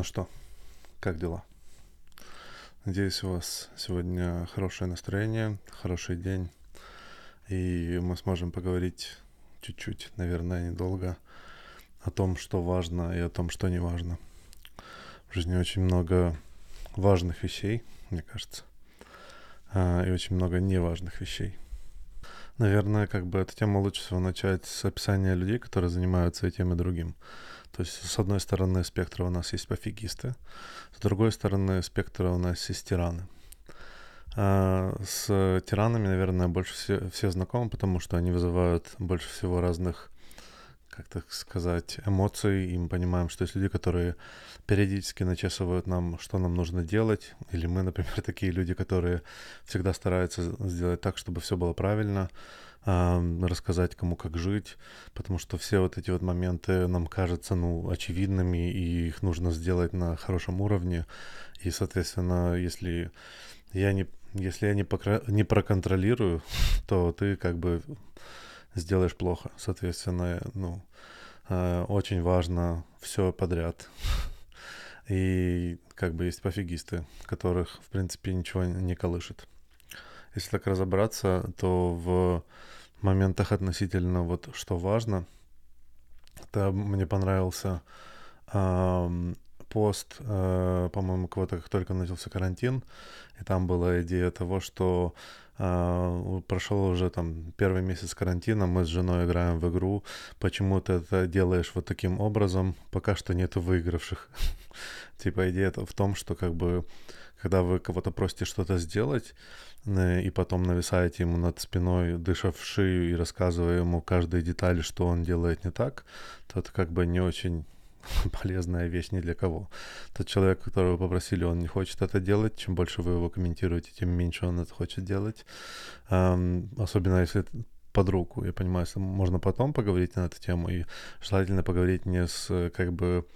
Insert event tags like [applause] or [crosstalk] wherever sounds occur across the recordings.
Ну что, как дела? Надеюсь, у вас сегодня хорошее настроение, хороший день, и мы сможем поговорить чуть-чуть, наверное, недолго, о том, что важно и о том, что не важно. В жизни очень много важных вещей, мне кажется, а, и очень много неважных вещей. Наверное, как бы эту тему лучше всего начать с описания людей, которые занимаются и тем, и другим. То есть, с одной стороны спектра у нас есть пофигисты, с другой стороны спектра у нас есть тираны. А с тиранами, наверное, больше все, все знакомы, потому что они вызывают больше всего разных, как так сказать, эмоций, и мы понимаем, что есть люди, которые периодически начесывают нам, что нам нужно делать, или мы, например, [laughs] такие люди, которые всегда стараются сделать так, чтобы все было правильно, рассказать кому как жить, потому что все вот эти вот моменты нам кажутся, ну, очевидными, и их нужно сделать на хорошем уровне, и, соответственно, если я не, если я не, покра... не проконтролирую, [laughs] то ты как бы сделаешь плохо, соответственно, ну, э, очень важно все подряд. И как бы есть пофигисты, которых, в принципе, ничего не колышет. Если так разобраться, то в моментах относительно вот что важно, это мне понравился э, пост, э, по-моему, кого-то, как только начался карантин, и там была идея того, что э, прошел уже там первый месяц карантина, мы с женой играем в игру, почему ты это делаешь вот таким образом, пока что нету выигравших. [laughs] Типа идея в том, что как бы когда вы кого-то просите что-то сделать, и потом нависаете ему над спиной, дыша в шею и рассказывая ему каждой детали, что он делает не так, то это как бы не очень [laughs] полезная вещь ни для кого. Тот человек, которого попросили, он не хочет это делать. Чем больше вы его комментируете, тем меньше он это хочет делать. Um, особенно если под руку. Я понимаю, что можно потом поговорить на эту тему, и желательно поговорить не с как бы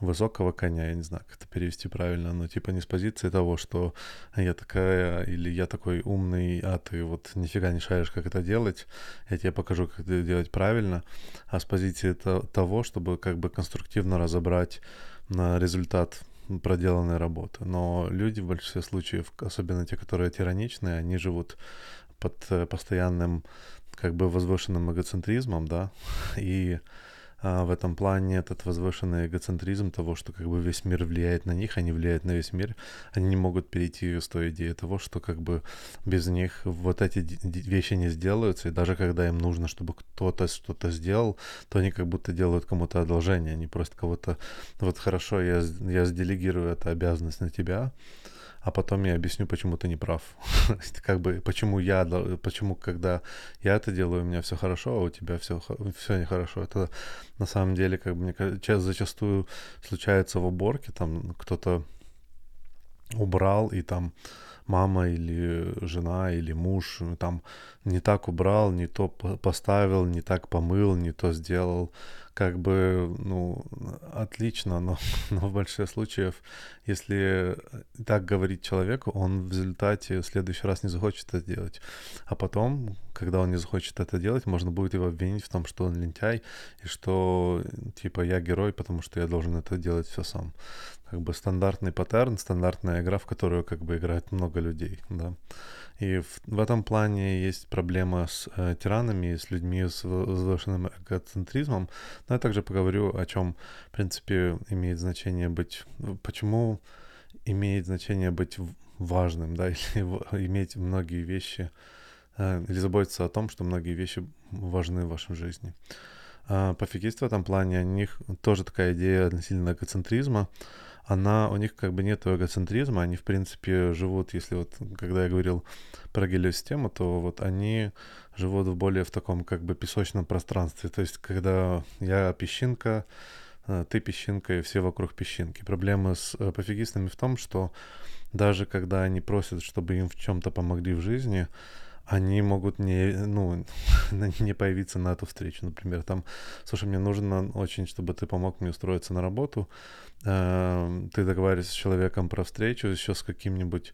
высокого коня, я не знаю, как это перевести правильно, но типа не с позиции того, что я такая или я такой умный, а ты вот нифига не шаришь, как это делать, я тебе покажу, как это делать правильно, а с позиции того, чтобы как бы конструктивно разобрать на результат проделанной работы. Но люди в большинстве случаев, особенно те, которые тираничные, они живут под э, постоянным как бы возвышенным эгоцентризмом, да, и а, в этом плане этот возвышенный эгоцентризм того, что как бы весь мир влияет на них, они влияют на весь мир, они не могут перейти с той идеи того, что как бы без них вот эти вещи не сделаются, и даже когда им нужно, чтобы кто-то что-то сделал, то они как будто делают кому-то одолжение, они просто кого-то, вот хорошо, я, я сделегирую эту обязанность на тебя, а потом я объясню, почему ты не прав. [laughs] как бы, почему я, почему, когда я это делаю, у меня все хорошо, а у тебя все, все нехорошо. Это на самом деле, как бы, мне кажется, зачастую случается в уборке, там кто-то убрал, и там мама или жена или муж там не так убрал, не то поставил, не так помыл, не то сделал как бы, ну, отлично, но, [laughs] но в большинстве случаев, если так говорить человеку, он в результате в следующий раз не захочет это делать. А потом, когда он не захочет это делать, можно будет его обвинить в том, что он лентяй, и что, типа, я герой, потому что я должен это делать все сам. Как бы стандартный паттерн, стандартная игра, в которую как бы играет много людей, да. И в, в этом плане есть проблема с э, тиранами, с людьми с возвышенным эгоцентризмом. Но я также поговорю, о чем, в принципе, имеет значение быть, почему имеет значение быть важным, да, [laughs] или иметь многие вещи, э, или заботиться о том, что многие вещи важны в вашей жизни. Э, пофигисты в этом плане, у них тоже такая идея относительно эгоцентризма, она, у них как бы нет эгоцентризма, они, в принципе, живут, если вот, когда я говорил про гелиосистему, то вот они живут в более в таком как бы песочном пространстве, то есть когда я песчинка, э, ты песчинка и все вокруг песчинки. Проблема с э, пофигистами в том, что даже когда они просят, чтобы им в чем-то помогли в жизни, они могут не, ну, [laughs] не появиться на эту встречу. Например, там, слушай, мне нужно очень, чтобы ты помог мне устроиться на работу. Э, ты договариваешься с человеком про встречу, еще с каким-нибудь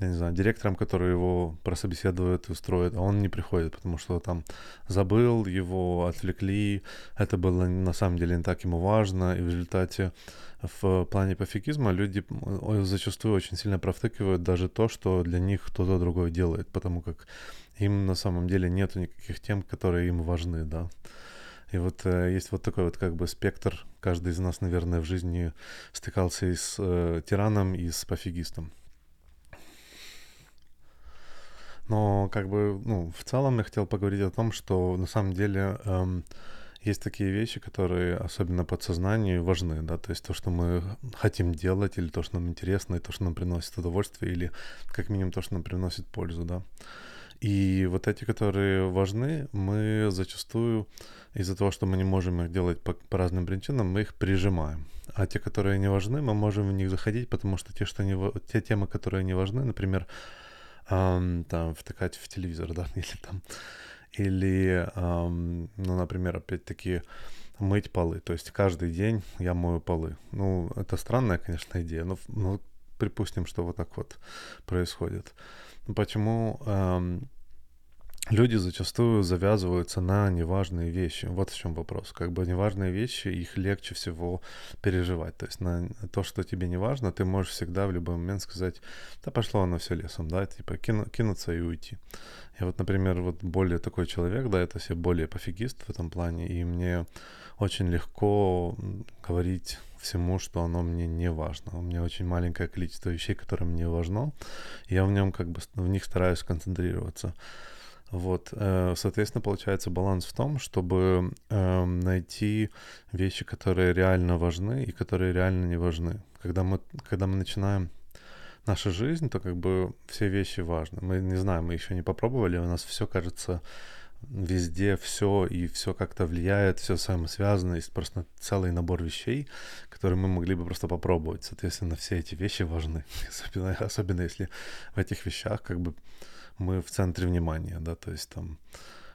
я не знаю, директором, который его прособеседует и устроит, а он не приходит, потому что там забыл, его отвлекли, это было на самом деле не так ему важно, и в результате в плане пофигизма люди зачастую очень сильно провтыкивают даже то, что для них кто-то другой делает, потому как им на самом деле нету никаких тем, которые им важны, да. И вот э, есть вот такой вот как бы спектр. Каждый из нас, наверное, в жизни стыкался и с э, тираном, и с пофигистом. Но как бы, ну, в целом я хотел поговорить о том, что на самом деле эм, есть такие вещи, которые особенно подсознанию важны, да, то есть то, что мы хотим делать, или то, что нам интересно, и то, что нам приносит удовольствие, или как минимум то, что нам приносит пользу, да. И вот эти, которые важны, мы зачастую из-за того, что мы не можем их делать по, по разным причинам, мы их прижимаем. А те, которые не важны, мы можем в них заходить, потому что те, что не, те темы, которые не важны, например, эм, там, втыкать в телевизор, [laughs] да, или там, или, эм, ну, например, опять-таки, мыть полы. То есть каждый день я мою полы. Ну, это странная, конечно, идея, но, но припустим, что вот так вот происходит. Почему эм, люди зачастую завязываются на неважные вещи. Вот в чем вопрос. Как бы неважные вещи, их легче всего переживать. То есть на то, что тебе не важно, ты можешь всегда в любой момент сказать, да пошло оно все лесом, да, типа кину, кинуться и уйти. Я вот, например, вот более такой человек, да, это все более пофигист в этом плане, и мне очень легко говорить всему, что оно мне не важно. У меня очень маленькое количество вещей, которые мне важно. Я в нем как бы в них стараюсь концентрироваться. Вот, э, соответственно, получается баланс в том, чтобы эм, найти вещи, которые реально важны и которые реально не важны. Когда мы, когда мы начинаем нашу жизнь, то как бы все вещи важны. Мы не знаем, мы еще не попробовали, у нас все кажется везде все и все как-то влияет, все взаимосвязано, есть просто целый набор вещей, которые мы могли бы просто попробовать. Соответственно, все эти вещи важны, [laughs] особенно, особенно если в этих вещах как бы мы в центре внимания, да, то есть там,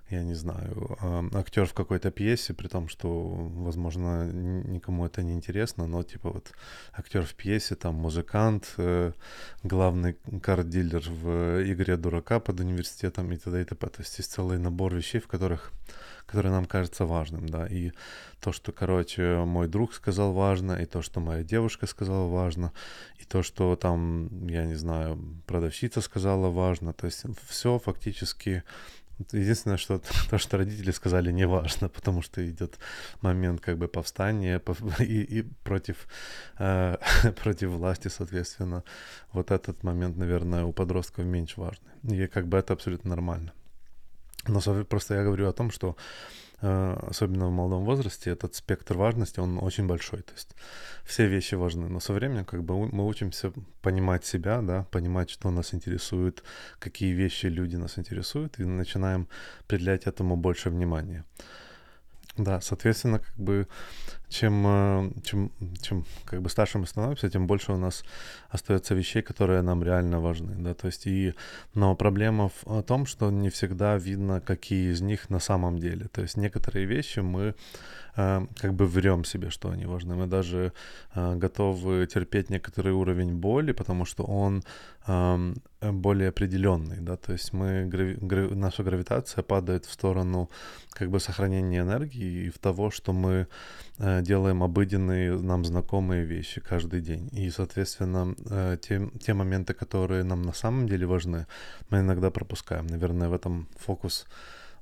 я не знаю, актер в какой-то пьесе, при том, что, возможно, никому это не интересно, но типа вот актер в пьесе, там музыкант, э, главный карт-дилер в игре дурака под университетом и т.д. и т.п. То есть есть целый набор вещей, в которых который нам кажется важным, да, и то, что, короче, мой друг сказал важно, и то, что моя девушка сказала важно, и то, что там, я не знаю, продавщица сказала важно, то есть все фактически Единственное, что [laughs] то, что родители сказали, не важно, потому что идет момент как бы повстания [laughs] и, и против, э, [laughs] против власти, соответственно. Вот этот момент, наверное, у подростков меньше важный. И как бы это абсолютно нормально. Но просто я говорю о том, что э, особенно в молодом возрасте этот спектр важности, он очень большой. То есть все вещи важны. Но со временем как бы мы учимся понимать себя, да, понимать, что нас интересует, какие вещи люди нас интересуют, и начинаем придавать этому больше внимания. Да, соответственно, как бы чем, э, чем, чем как бы старше мы становимся, тем больше у нас остается вещей, которые нам реально важны, да, то есть и, но проблема в том, что не всегда видно, какие из них на самом деле, то есть некоторые вещи мы как бы врем себе, что они важны, мы даже э, готовы терпеть некоторый уровень боли, потому что он э, более определенный, да, то есть мы, наша гравитация падает в сторону как бы сохранения энергии и в того, что мы э, делаем обыденные, нам знакомые вещи каждый день. И, соответственно, э, те, те моменты, которые нам на самом деле важны, мы иногда пропускаем. Наверное, в этом фокус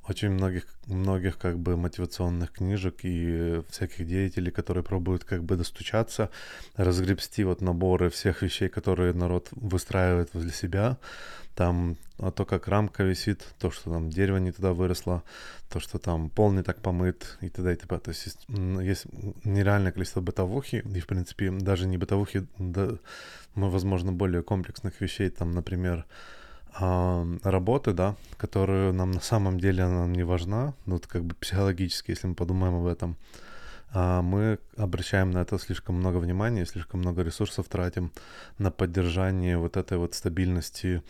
очень многих, многих как бы мотивационных книжек и всяких деятелей, которые пробуют как бы достучаться, разгребсти вот наборы всех вещей, которые народ выстраивает возле себя. Там а то, как рамка висит, то, что там дерево не туда выросло, то, что там пол не так помыт и т.д. и т.п. То есть есть, есть нереальное количество бытовухи, и, в принципе, даже не бытовухи, да, но, возможно, более комплексных вещей, там, например, работы, да, которую нам на самом деле она не важна, ну, вот как бы психологически, если мы подумаем об этом, а мы обращаем на это слишком много внимания, слишком много ресурсов тратим на поддержание вот этой вот стабильности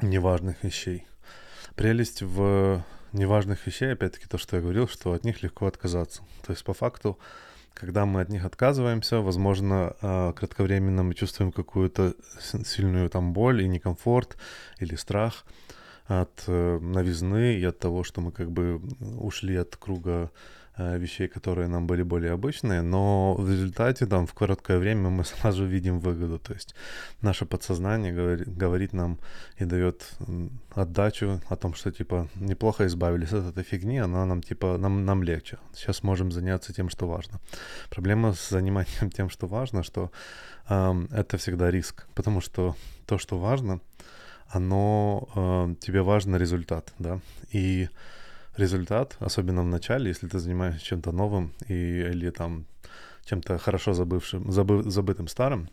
неважных вещей. Прелесть в неважных вещей, опять-таки, то, что я говорил, что от них легко отказаться. То есть, по факту, когда мы от них отказываемся, возможно, э, кратковременно мы чувствуем какую-то сильную там боль и некомфорт или страх от э, новизны и от того, что мы как бы ушли от круга вещей, которые нам были более обычные, но в результате там в короткое время мы [laughs] сразу видим выгоду. То есть наше подсознание говорит, говорит нам и дает отдачу о том, что типа неплохо избавились от этой фигни, она нам типа нам, нам легче. Сейчас можем заняться тем, что важно. Проблема с заниманием [laughs] тем, что важно, что э, это всегда риск, потому что то, что важно, оно э, тебе важно результат, да, и результат, особенно в начале, если ты занимаешься чем-то новым и, или там чем-то хорошо забывшим, забы, забытым старым,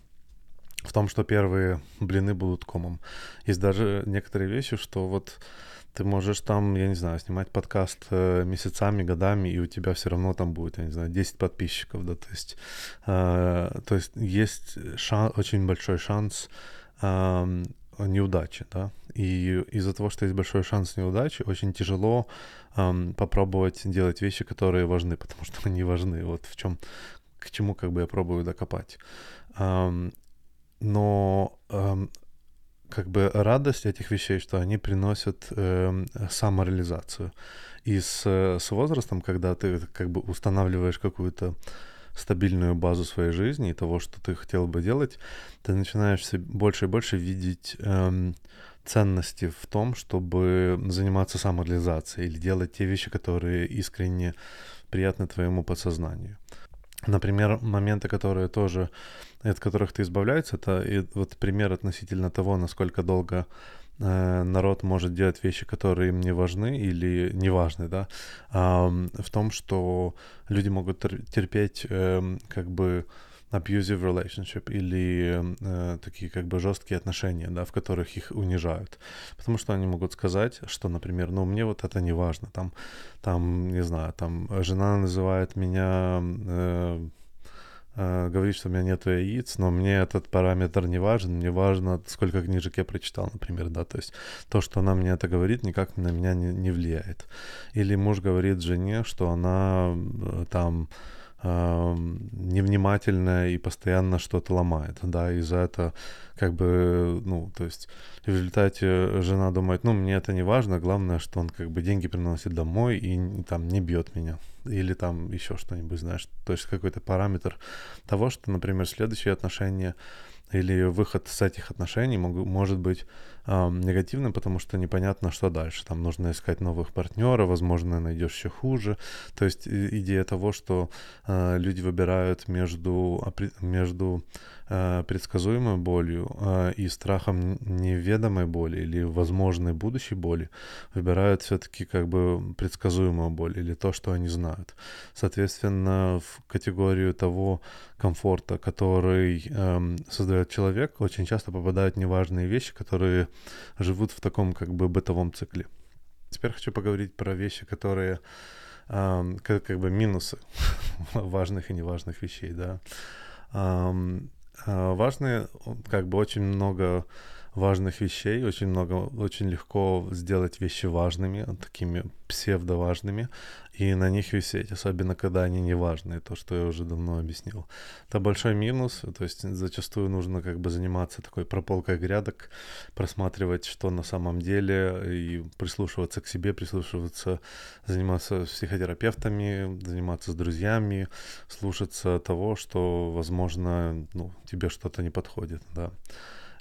в том, что первые блины будут комом. Есть даже некоторые вещи, что вот ты можешь там, я не знаю, снимать подкаст э, месяцами, годами, и у тебя все равно там будет, я не знаю, 10 подписчиков, да, то есть, э, то есть есть шан, очень большой шанс э, неудачи, да, и из-за того, что есть большой шанс неудачи, очень тяжело эм, попробовать делать вещи, которые важны, потому что они важны. Вот в чем, к чему как бы я пробую докопать. Эм, но эм, как бы радость этих вещей, что они приносят э, самореализацию. И с, с возрастом, когда ты как бы устанавливаешь какую-то стабильную базу своей жизни и того, что ты хотел бы делать, ты начинаешь больше и больше видеть эм, ценности в том, чтобы заниматься самореализацией или делать те вещи, которые искренне приятны твоему подсознанию. Например, моменты, которые тоже, от которых ты избавляешься, это и вот пример относительно того, насколько долго народ может делать вещи, которые им не важны или не важны, да, э, в том, что люди могут терпеть э, как бы abusive relationship или э, такие как бы жесткие отношения, да, в которых их унижают. Потому что они могут сказать, что, например, ну мне вот это не важно, там, там, не знаю, там жена называет меня э, э, говорит, что у меня нет яиц, но мне этот параметр не важен, мне важно, сколько книжек я прочитал, например, да, то есть то, что она мне это говорит, никак на меня не, не влияет. Или муж говорит жене, что она э, там невнимательная и постоянно что-то ломает, да, и за это как бы, ну, то есть в результате жена думает, ну, мне это не важно, главное, что он как бы деньги приносит домой и, там не бьет меня, или там еще что-нибудь, знаешь, то есть какой-то параметр того, что, например, следующие отношения или выход с этих отношений мог, может быть негативным, потому что непонятно, что дальше. Там нужно искать новых партнеров, возможно, найдешь еще хуже. То есть идея того, что э, люди выбирают между, между э, предсказуемой болью э, и страхом неведомой боли или возможной будущей боли, выбирают все-таки как бы предсказуемую боль или то, что они знают. Соответственно, в категорию того комфорта, который э, создает человек, очень часто попадают неважные вещи, которые живут в таком как бы бытовом цикле. Теперь хочу поговорить про вещи, которые как, как бы минусы [laughs] важных и неважных вещей, да. Э, важные, как бы очень много важных вещей, очень много, очень легко сделать вещи важными, такими псевдоважными, и на них висеть, особенно когда они не важные, то, что я уже давно объяснил. Это большой минус, то есть зачастую нужно как бы заниматься такой прополкой грядок, просматривать, что на самом деле, и прислушиваться к себе, прислушиваться, заниматься с психотерапевтами, заниматься с друзьями, слушаться того, что, возможно, ну, тебе что-то не подходит, да.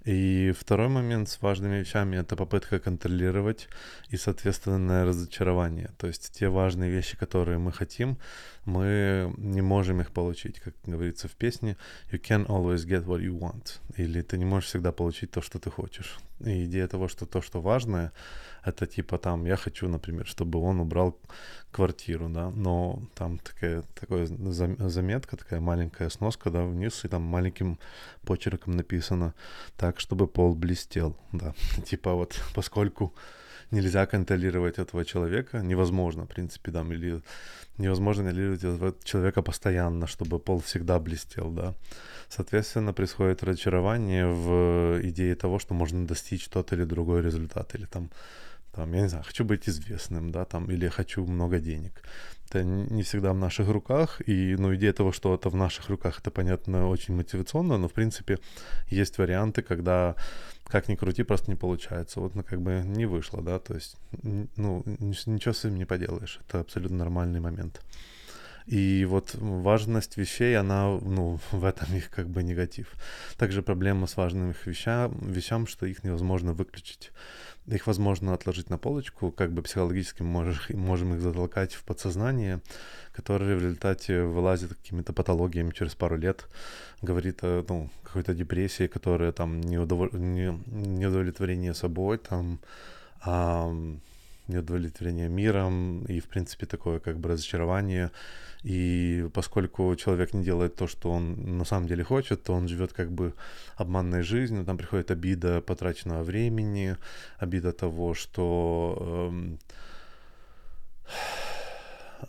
И второй момент с важными вещами — это попытка контролировать и, соответственно, разочарование. То есть те важные вещи, которые мы хотим, мы не можем их получить. Как говорится в песне, you can always get what you want. Или ты не можешь всегда получить то, что ты хочешь. И идея того, что то, что важное, это типа там, я хочу, например, чтобы он убрал квартиру, да, но там такая, такая заметка, такая маленькая сноска, да, вниз, и там маленьким почерком написано так, чтобы пол блестел, да, [laughs] типа вот, поскольку нельзя контролировать этого человека, невозможно, в принципе, да, или невозможно контролировать этого человека постоянно, чтобы пол всегда блестел, да. Соответственно, происходит разочарование в идее того, что можно достичь тот или другой результат, или там там, я не знаю, хочу быть известным, да, там, или хочу много денег. Это не всегда в наших руках, и, ну, идея того, что это в наших руках, это, понятно, очень мотивационно, но, в принципе, есть варианты, когда, как ни крути, просто не получается. Вот, ну, как бы не вышло, да, то есть, ну, ничего с этим не поделаешь, это абсолютно нормальный момент. И вот важность вещей, она, ну, [laughs] в этом их как бы негатив. Также проблема с важными вещам, вещам, что их невозможно выключить. Их возможно отложить на полочку, как бы психологически можешь, можем их затолкать в подсознание, которое в результате вылазит какими-то патологиями через пару лет, говорит о ну, какой-то депрессии, которая там неудовол... не... неудовлетворение собой, там а, неудовлетворение миром и, в принципе, такое как бы разочарование. И поскольку человек не делает то, что он на самом деле хочет, то он живет как бы обманной жизнью, там приходит обида потраченного времени, обида того, что...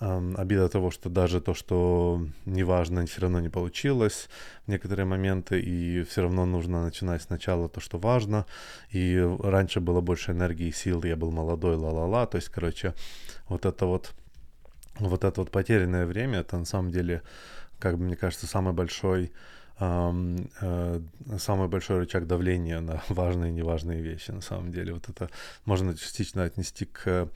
Эм, обида того, что даже то, что неважно, все равно не получилось в некоторые моменты, и все равно нужно начинать сначала то, что важно. И раньше было больше энергии и сил, я был молодой, ла-ла-ла. То есть, короче, вот это вот, вот это вот потерянное время, это на самом деле, как бы мне кажется, самый большой э, самый большой рычаг давления на [laughs] важные и неважные вещи на самом деле. Вот это можно частично отнести к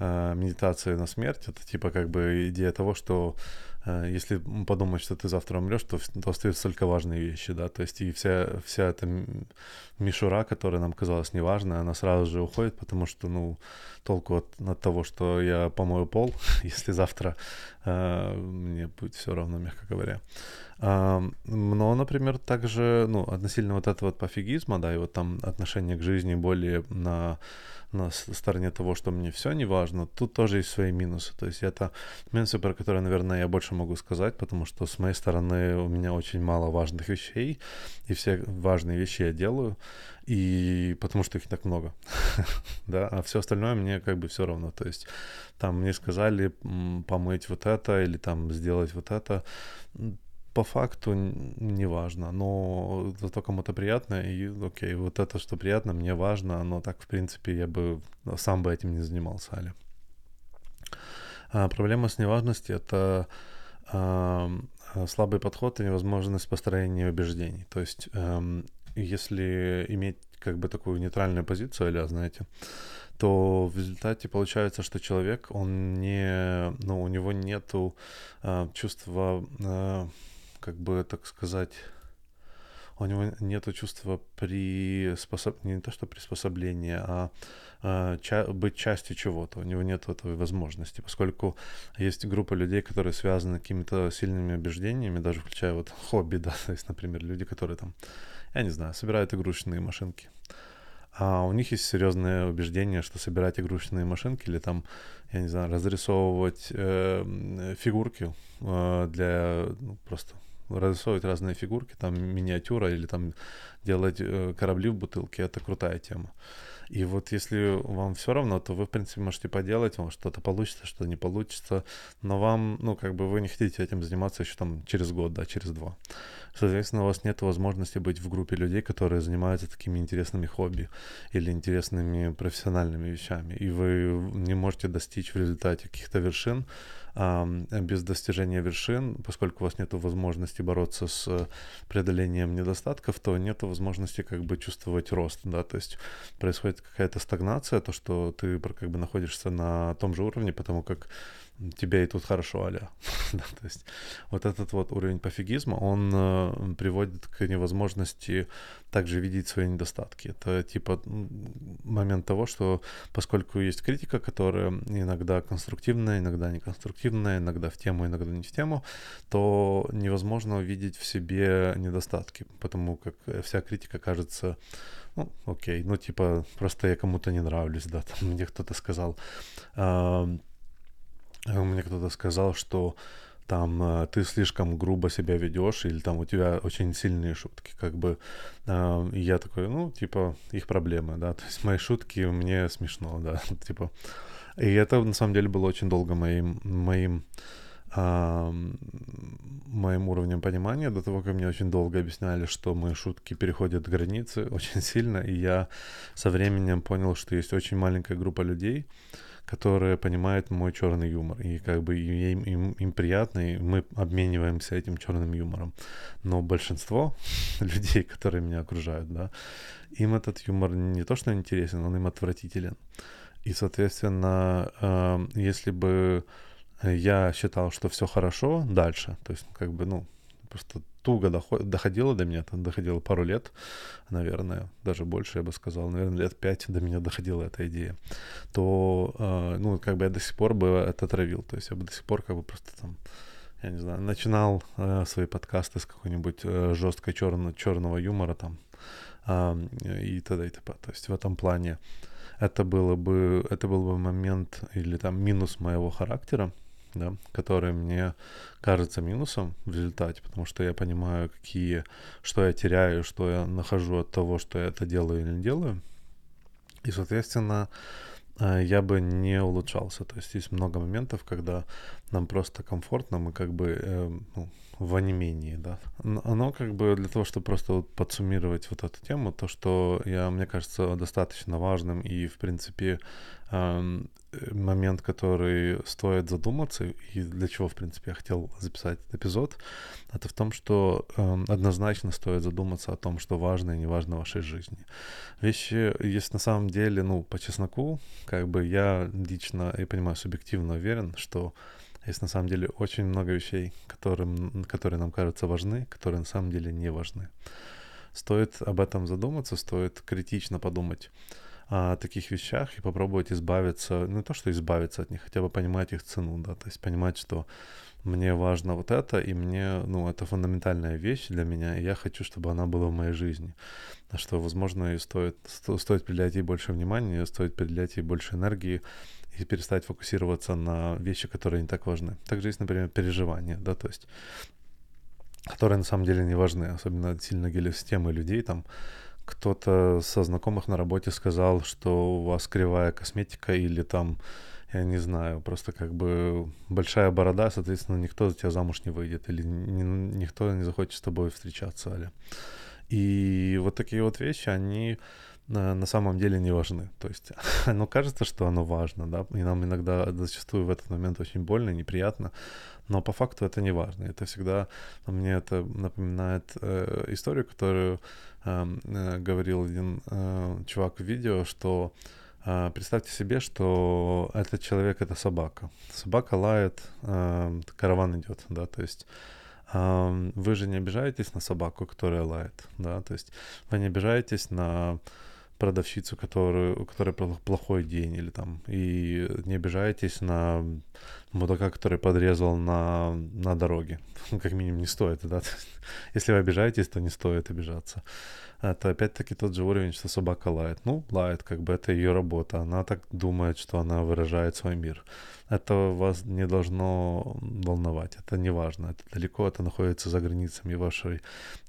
э, медитации на смерть. Это типа как бы идея того, что э, если подумать, что ты завтра умрешь, то, то остаются только важные вещи, да, то есть и вся, вся эта мишура, которая нам казалась неважной, она сразу же уходит, потому что, ну, толку от, от того, что я помою пол, [laughs] если завтра мне будет все равно, мягко говоря. Но, например, также, ну, относительно вот этого вот пофигизма, да, и вот там отношение к жизни более на на стороне того, что мне все не важно, тут тоже есть свои минусы. То есть это минусы, про которые, наверное, я больше могу сказать, потому что с моей стороны у меня очень мало важных вещей, и все важные вещи я делаю, и потому что их так много, [laughs] да, а все остальное мне как бы все равно. То есть там мне сказали помыть вот это или там сделать вот это, по факту не важно, но зато кому-то приятно, и окей, вот это, что приятно, мне важно, но так, в принципе, я бы сам бы этим не занимался, Али. А проблема с неважностью — это а, слабый подход и невозможность построения убеждений. То есть, а, если иметь как бы такую нейтральную позицию, или, знаете, то в результате получается, что человек, он не, ну, у него нету а, чувства а, как бы, так сказать, у него нет чувства приспособ... не то что приспособления, а, а ча... быть частью чего-то. У него нет этой возможности, поскольку есть группа людей, которые связаны какими-то сильными убеждениями, даже включая вот хобби, [laughs] да, то есть, например, люди, которые там, я не знаю, собирают игрушечные машинки. А у них есть серьезное убеждение, что собирать игрушечные машинки или там, я не знаю, разрисовывать э, фигурки э, для ну, просто разрисовывать разные фигурки, там миниатюра или там делать э, корабли в бутылке, это крутая тема. И вот если вам все равно, то вы, в принципе, можете поделать, вам что-то получится, что не получится, но вам, ну, как бы вы не хотите этим заниматься еще там через год, да, через два. Соответственно, у вас нет возможности быть в группе людей, которые занимаются такими интересными хобби или интересными профессиональными вещами, и вы не можете достичь в результате каких-то вершин, без достижения вершин, поскольку у вас нет возможности бороться с преодолением недостатков, то нет возможности как бы чувствовать рост, да, то есть происходит какая-то стагнация, то, что ты как бы находишься на том же уровне, потому как тебе и тут хорошо, аля. [laughs] да, то есть вот этот вот уровень пофигизма, он э, приводит к невозможности также видеть свои недостатки. Это типа момент того, что поскольку есть критика, которая иногда конструктивная, иногда неконструктивная, иногда в тему, иногда не в тему, то невозможно увидеть в себе недостатки, потому как вся критика кажется ну, окей, ну, типа, просто я кому-то не нравлюсь, да, там мне кто-то сказал, Э, мне кто-то сказал, что там э, ты слишком грубо себя ведешь, или там у тебя очень сильные шутки, как бы. Э, я такой, ну, типа, их проблемы, да, [laughs] то есть мои шутки мне смешно, да, [laughs] типа. И это на самом деле было очень долго моим, моим а, моим уровнем понимания до того, как мне очень долго объясняли, что мои шутки переходят границы [laughs] очень сильно, и я со временем понял, что есть очень маленькая группа людей, которые понимают мой черный юмор, и как бы им, им, им приятно, и мы обмениваемся этим черным юмором. Но большинство [laughs] людей, которые меня окружают, да, им этот юмор не то что интересен, он им отвратителен. И, соответственно, э, если бы я считал, что все хорошо дальше, то есть как бы, ну, просто туго доход, доходило до меня, там доходило пару лет, наверное, даже больше, я бы сказал, наверное, лет пять до меня доходила эта идея, то, э, ну, как бы я до сих пор бы это травил, то есть я бы до сих пор как бы просто там, я не знаю, начинал э, свои подкасты с какой-нибудь э, жесткой черно, черного юмора там э, и т.д. и т.п. То есть в этом плане это было бы, это был бы момент или там минус моего характера, да, который мне кажется минусом в результате, потому что я понимаю, какие, что я теряю, что я нахожу от того, что я это делаю или не делаю. И, соответственно, э, я бы не улучшался. То есть есть много моментов, когда нам просто комфортно, мы как бы э, ну, в онемении, да. Оно как бы для того, чтобы просто вот подсуммировать вот эту тему, то, что я, мне кажется, достаточно важным и, в принципе, эм, момент, который стоит задуматься, и для чего, в принципе, я хотел записать этот эпизод, это в том, что э, однозначно стоит задуматься о том, что важно и не важно в вашей жизни. Вещи, если на самом деле, ну, по чесноку, как бы я лично, я понимаю, субъективно уверен, что есть на самом деле очень много вещей, которым, которые нам кажутся важны, которые на самом деле не важны. Стоит об этом задуматься, стоит критично подумать о таких вещах и попробовать избавиться, ну, не то, что избавиться от них, хотя бы понимать их цену, да, то есть понимать, что мне важно вот это, и мне, ну, это фундаментальная вещь для меня, и я хочу, чтобы она была в моей жизни. А что, возможно, и стоит, стоит придавать ей больше внимания, стоит придавать ей больше энергии, и перестать фокусироваться на вещи, которые не так важны. Также есть, например, переживания, да, то есть которые на самом деле не важны, особенно сильно гелиосистемы людей, там кто-то со знакомых на работе сказал, что у вас кривая косметика или там, я не знаю, просто как бы большая борода, соответственно, никто за тебя замуж не выйдет или ни, никто не захочет с тобой встречаться, Аля. И вот такие вот вещи, они на, самом деле не важны. То есть [laughs] оно кажется, что оно важно, да, и нам иногда зачастую в этот момент очень больно, неприятно, но по факту это не важно. Это всегда мне это напоминает э, историю, которую эм, э, говорил один э, чувак в видео, что э, представьте себе, что этот человек это собака. Собака лает, э, караван идет, да, то есть э, вы же не обижаетесь на собаку, которая лает, да, то есть вы не обижаетесь на продавщицу, которую, у которой плохой день, или там, и не обижайтесь на мудака, который подрезал на, на дороге. [laughs] Как минимум не стоит, да. [laughs] Если вы обижаетесь, то не стоит обижаться. Это опять-таки тот же уровень, что собака лает. Ну, лает, как бы это ее работа. Она так думает, что она выражает свой мир. Это вас не должно волновать, это не важно. Это далеко, это находится за границами вашей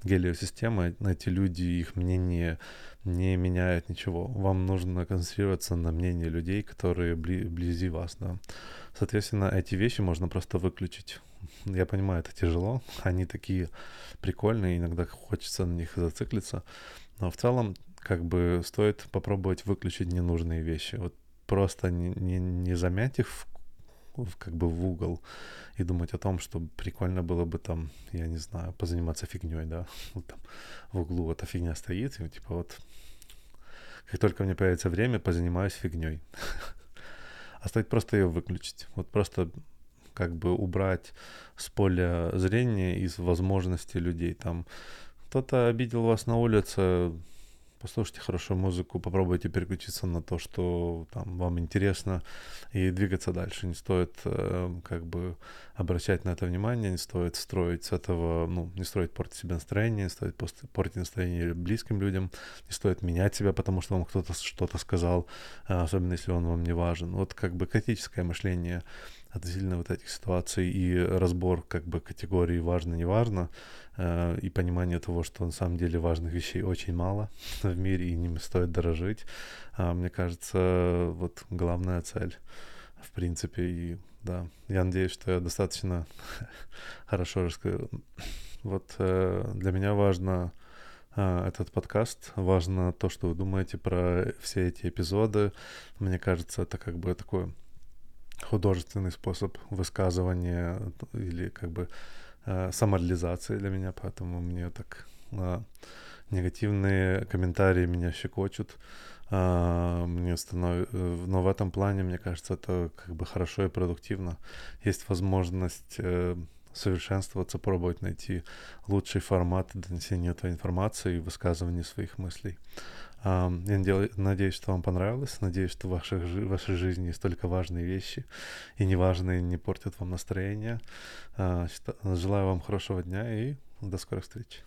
гелиосистемы. Эти люди, их мнение не меняет ничего. Вам нужно концентрироваться на мнении людей, которые бли- вблизи вас, да. Соответственно, эти вещи можно просто выключить. Я понимаю, это тяжело, они такие прикольные, иногда хочется на них зациклиться, но в целом как бы стоит попробовать выключить ненужные вещи. Вот просто не, не, не замять их в, в, как бы в угол и думать о том, что прикольно было бы там, я не знаю, позаниматься фигней, да, [laughs] вот там в углу эта фигня стоит, и типа вот как только мне появится время, позанимаюсь фигней. [laughs] Стоит просто ее выключить. Вот просто как бы убрать с поля зрения из возможностей людей. Там кто-то обидел вас на улице, послушайте хорошую музыку, попробуйте переключиться на то, что там вам интересно, и двигаться дальше. Не стоит э, как бы обращать на это внимание, не стоит строить с этого, ну, не стоит портить себе настроение, не стоит портить настроение близким людям, не стоит менять себя, потому что вам кто-то что-то сказал, э, особенно если он вам не важен. Вот как бы критическое мышление относительно вот этих ситуаций и разбор как бы категории важно-не важно э, и понимание того, что на самом деле важных вещей очень мало [laughs] в мире и ними стоит дорожить, э, мне кажется, вот главная цель в принципе и да. Я надеюсь, что я достаточно [laughs] хорошо рассказал. Вот э, для меня важно э, этот подкаст, важно то, что вы думаете про все эти эпизоды. Мне кажется, это как бы такой художественный способ высказывания или как бы э, самореализации для меня, поэтому мне так э, негативные комментарии меня щекочут. А, мне становится... Э, но в этом плане, мне кажется, это как бы хорошо и продуктивно. Есть возможность э, совершенствоваться, пробовать найти лучший формат донесения этой информации и высказывания своих мыслей. Я надеюсь, что вам понравилось. Надеюсь, что в вашей, жизни есть только важные вещи и неважные не портят вам настроение. А, желаю вам хорошего дня и до скорых встреч.